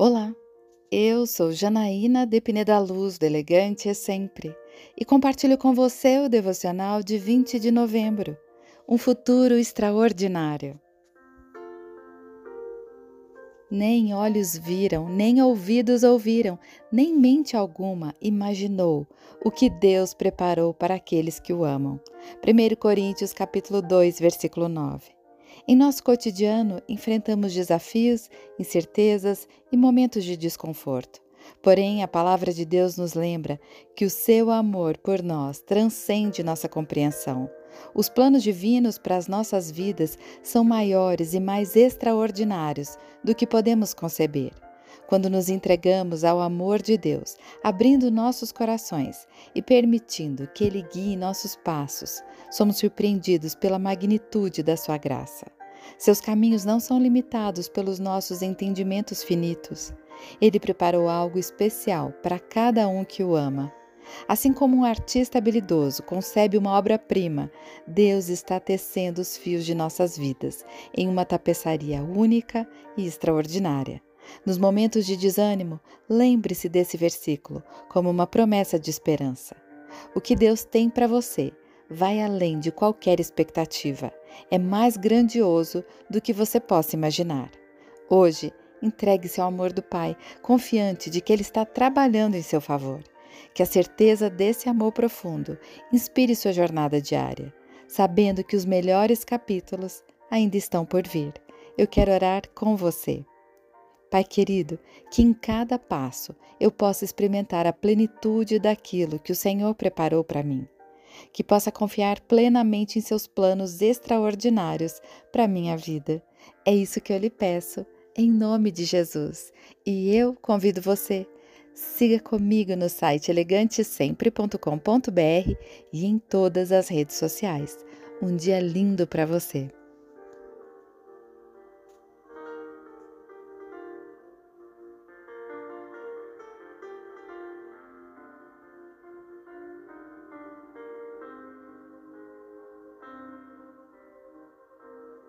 Olá, eu sou Janaína Depine da Luz, do Elegante é Sempre, e compartilho com você o devocional de 20 de novembro, um futuro extraordinário. Nem olhos viram, nem ouvidos ouviram, nem mente alguma imaginou o que Deus preparou para aqueles que o amam. 1 Coríntios capítulo 2, versículo 9. Em nosso cotidiano, enfrentamos desafios, incertezas e momentos de desconforto. Porém, a palavra de Deus nos lembra que o seu amor por nós transcende nossa compreensão. Os planos divinos para as nossas vidas são maiores e mais extraordinários do que podemos conceber. Quando nos entregamos ao amor de Deus, abrindo nossos corações e permitindo que Ele guie nossos passos, somos surpreendidos pela magnitude da Sua graça. Seus caminhos não são limitados pelos nossos entendimentos finitos. Ele preparou algo especial para cada um que o ama. Assim como um artista habilidoso concebe uma obra-prima, Deus está tecendo os fios de nossas vidas em uma tapeçaria única e extraordinária. Nos momentos de desânimo, lembre-se desse versículo como uma promessa de esperança. O que Deus tem para você vai além de qualquer expectativa. É mais grandioso do que você possa imaginar. Hoje, entregue-se ao amor do Pai, confiante de que Ele está trabalhando em seu favor. Que a certeza desse amor profundo inspire sua jornada diária, sabendo que os melhores capítulos ainda estão por vir. Eu quero orar com você. Pai querido, que em cada passo eu possa experimentar a plenitude daquilo que o Senhor preparou para mim que possa confiar plenamente em seus planos extraordinários para minha vida. É isso que eu lhe peço, em nome de Jesus. E eu convido você. Siga comigo no site elegantesempre.com.br e em todas as redes sociais. Um dia lindo para você.